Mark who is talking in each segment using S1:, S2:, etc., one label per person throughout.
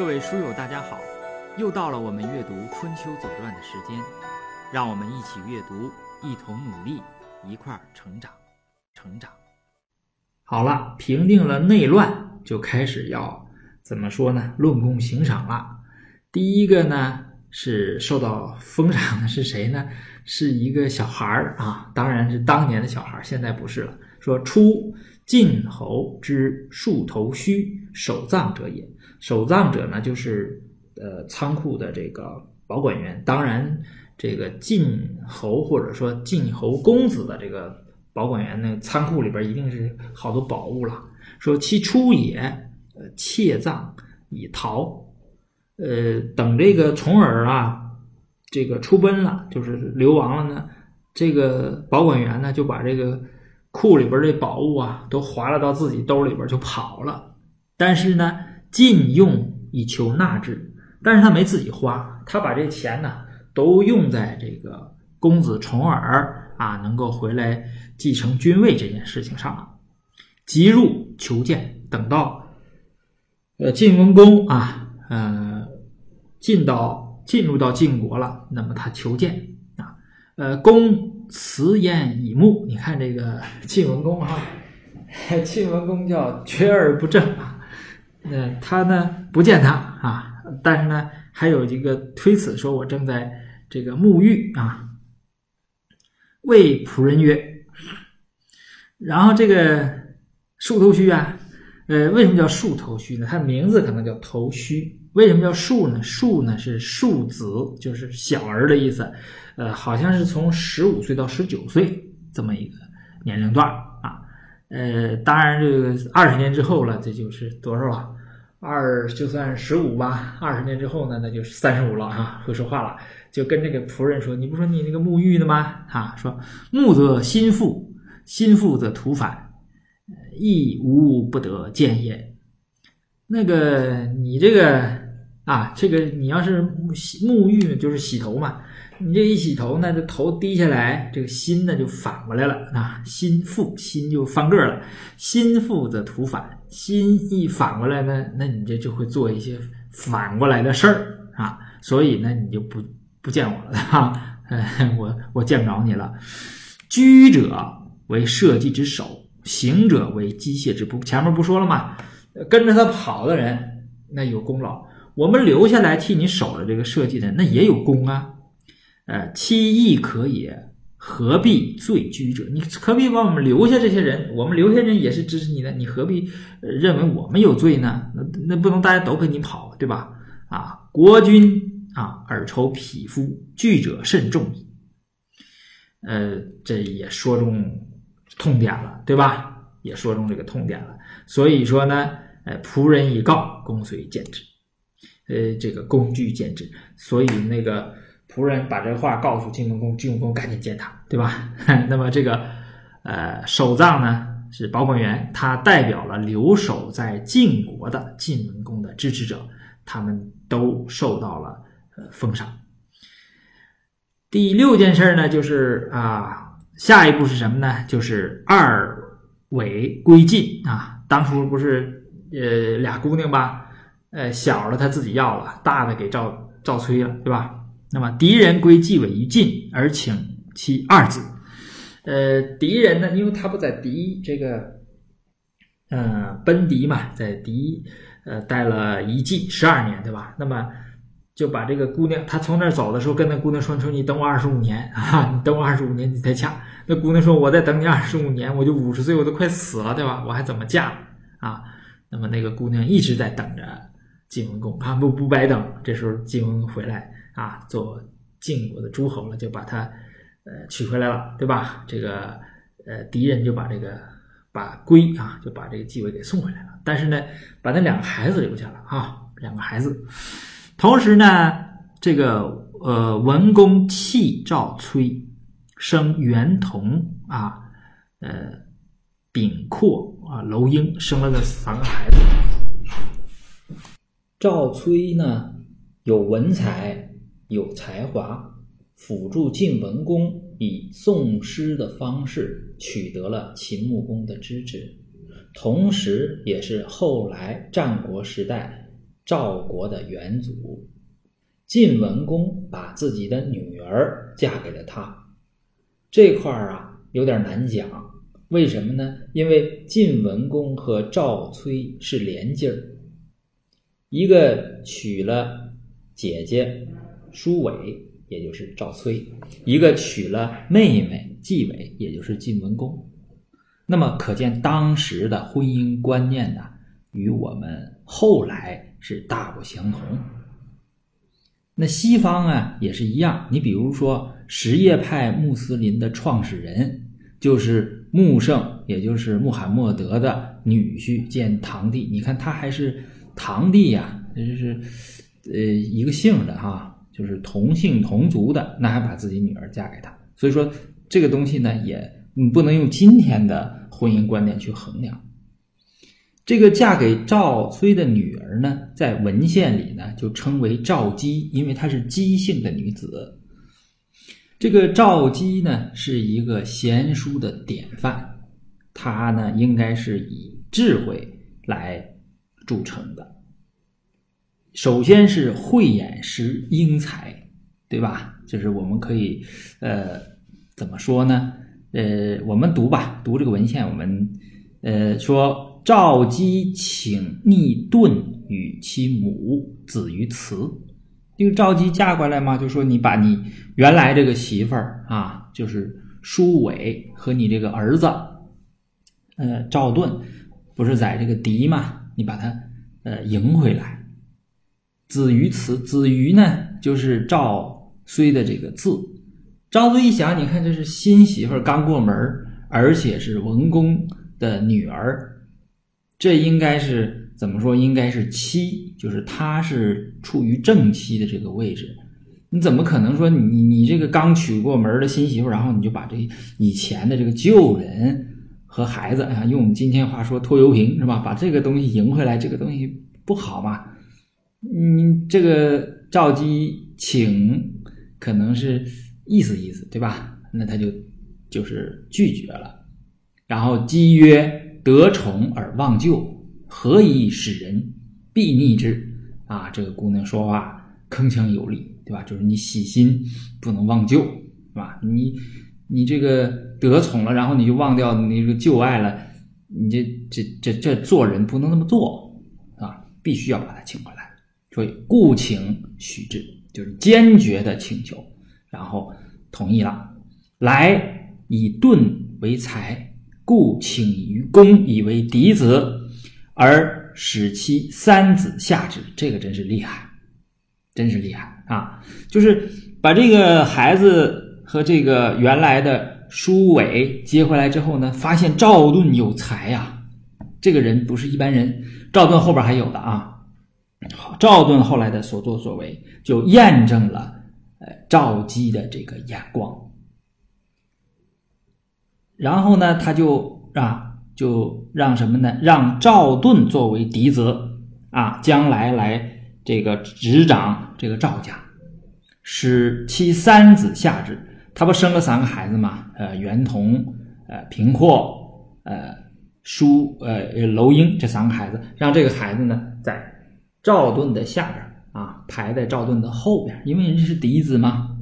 S1: 各位书友，大家好！又到了我们阅读《春秋左传》的时间，让我们一起阅读，一同努力，一块儿成长，成长。好了，平定了内乱，就开始要怎么说呢？论功行赏了。第一个呢，是受到封赏的是谁呢？是一个小孩儿啊，当然是当年的小孩儿，现在不是了。说出晋侯之戍头须守藏者也。守藏者呢，就是呃仓库的这个保管员。当然，这个晋侯或者说晋侯公子的这个保管员呢，仓库里边一定是好多宝物了。说其出也，呃窃藏以逃。呃，等这个重耳啊，这个出奔了，就是流亡了呢，这个保管员呢就把这个库里边这宝物啊都划拉到自己兜里边就跑了。但是呢。禁用以求纳之，但是他没自己花，他把这钱呢都用在这个公子重耳啊能够回来继承君位这件事情上了。即入求见，等到呃晋文公啊，呃进到进入到晋国了，那么他求见啊，呃公辞焉以目。你看这个 晋文公啊，晋文公叫绝而不正啊。那他呢不见他啊，但是呢还有一个推辞，说我正在这个沐浴啊。谓仆人曰，然后这个树头须啊，呃，为什么叫树头须呢？它的名字可能叫头须。为什么叫树呢？树呢是树子，就是小儿的意思。呃，好像是从十五岁到十九岁这么一个年龄段啊。呃，当然，这个二十年之后了，这就是多少啊？二就算十五吧。二十年之后呢，那就是三十五了啊，会说话了，就跟这个仆人说：“你不说你那个沐浴的吗？啊，说沐则心腹，心腹则土反，亦无不得见也。那个你这个啊，这个你要是沐浴，就是洗头嘛。”你这一洗头呢，这头低下来，这个心呢就反过来了啊，心腹心就翻个了，心腹的土反，心一反过来呢，那你这就会做一些反过来的事儿啊，所以呢，你就不不见我了哈，我我见不着你了。居者为社稷之首，行者为机械之部。前面不说了吗？跟着他跑的人那有功劳，我们留下来替你守着这个社稷的那也有功啊。呃，其亦可也，何必罪居者？你何必把我们留下这些人？我们留下人也是支持你的，你何必认为我们有罪呢？那那不能大家都跟你跑，对吧？啊，国君啊，尔仇匹夫，惧者甚众矣。呃，这也说中痛点了，对吧？也说中这个痛点了。所以说呢，呃，仆人已告，公遂见之。呃，这个工具见之，所以那个。仆人把这话告诉晋文公，晋文公赶紧见他，对吧？那么这个呃守藏呢是保管员，他代表了留守在晋国的晋文公的支持者，他们都受到了呃封赏。第六件事呢，就是啊，下一步是什么呢？就是二尾归晋啊。当初不是呃俩姑娘吧？呃小的他自己要了，大的给赵赵崔了，对吧？那么敌人归纪委于晋，而请其二子。呃，敌人呢，因为他不在敌这个，呃，奔敌嘛，在敌呃待了一季十二年，对吧？那么就把这个姑娘，他从那儿走的时候，跟那姑娘说：“说你等我二十五年 啊，你等我二十五年，你再嫁。”那姑娘说：“我再等你二十五年，我就五十岁，我都快死了，对吧？我还怎么嫁啊？”那么那个姑娘一直在等着晋文公啊，不不白等。这时候晋文公回来。啊，做晋国的诸侯了，就把他呃娶回来了，对吧？这个呃敌人就把这个把归啊，就把这个继位给送回来了。但是呢，把那两个孩子留下了啊，两个孩子。同时呢，这个呃文公弃赵崔，生元同啊，呃丙括啊娄婴，生了个三个孩子。赵崔呢有文采。有才华，辅助晋文公以诵诗的方式取得了秦穆公的支持，同时也是后来战国时代赵国的元祖。晋文公把自己的女儿嫁给了他，这块儿啊有点难讲，为什么呢？因为晋文公和赵崔是连襟儿，一个娶了姐姐舒伟，也就是赵崔，一个娶了妹妹季伟，也就是晋文公。那么可见当时的婚姻观念呢，与我们后来是大不相同。那西方啊也是一样，你比如说什叶派穆斯林的创始人就是穆圣，也就是穆罕默德的女婿兼堂弟。你看他还是堂弟呀，这是呃一个姓的哈，就是同姓同族的，那还把自己女儿嫁给他。所以说这个东西呢，也你不能用今天的婚姻观念去衡量。这个嫁给赵崔的女儿呢，在文献里呢就称为赵姬，因为她是姬姓的女子。这个赵姬呢是一个贤淑的典范，她呢应该是以智慧来著称的。首先是慧眼识英才，对吧？就是我们可以，呃，怎么说呢？呃，我们读吧，读这个文献，我们呃说。赵姬请逆遁与其母子于祠，这个赵姬嫁过来嘛，就说你把你原来这个媳妇儿啊，就是舒伟和你这个儿子，呃，赵盾，不是在这个狄嘛，你把他呃迎回来。子于祠，子于呢就是赵虽的这个字。赵崔一想，你看这是新媳妇儿刚过门而且是文公的女儿。这应该是怎么说？应该是妻，就是他是处于正妻的这个位置。你怎么可能说你你这个刚娶过门的新媳妇，然后你就把这以前的这个旧人和孩子啊，用我们今天话说拖油瓶是吧？把这个东西赢回来，这个东西不好嘛？你这个赵姬请可能是意思意思对吧？那他就就是拒绝了，然后姬曰。得宠而忘旧，何以使人必逆之？啊，这个姑娘说话铿锵有力，对吧？就是你喜新不能忘旧，是吧？你你这个得宠了，然后你就忘掉你这个旧爱了，你这这这这做人不能那么做啊！必须要把他请回来。所以故请许之，就是坚决的请求，然后同意了，来以盾为财。故请于公以为嫡子，而使其三子下之。这个真是厉害，真是厉害啊！就是把这个孩子和这个原来的舒伟接回来之后呢，发现赵盾有才呀，这个人不是一般人。赵盾后边还有的啊，赵盾后来的所作所为就验证了呃赵姬的这个眼光。然后呢，他就啊，就让什么呢？让赵盾作为嫡子啊，将来来这个执掌这个赵家，使其三子下之。他不生了三个孩子吗？呃，袁同、呃平阔、呃舒、呃娄英这三个孩子，让这个孩子呢在赵盾的下边啊，排在赵盾的后边，因为人家是嫡子嘛。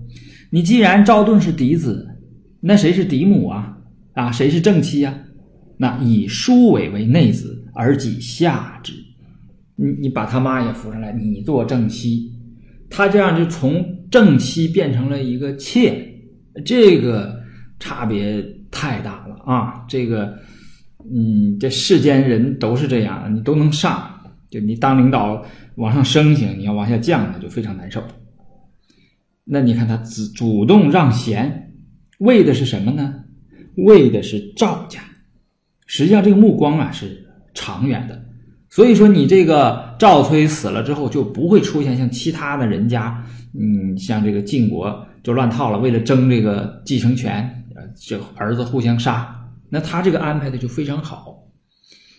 S1: 你既然赵盾是嫡子，那谁是嫡母啊？啊，谁是正妻呀？那以叔伟为内子，而己下之。你你把他妈也扶上来，你做正妻，他这样就从正妻变成了一个妾，这个差别太大了啊！这个，嗯，这世间人都是这样，你都能上，就你当领导往上升行，你要往下降，那就非常难受。那你看他主主动让贤，为的是什么呢？为的是赵家，实际上这个目光啊是长远的，所以说你这个赵崔死了之后，就不会出现像其他的人家，嗯，像这个晋国就乱套了，为了争这个继承权，呃，这儿子互相杀。那他这个安排的就非常好，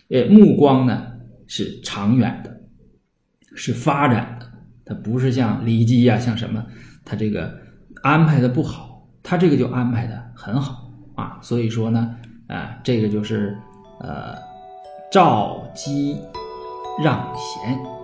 S1: 呃，目光呢是长远的，是发展的，他不是像骊姬呀，像什么，他这个安排的不好，他这个就安排的很好。啊，所以说呢，啊，这个就是，呃，赵姬让贤。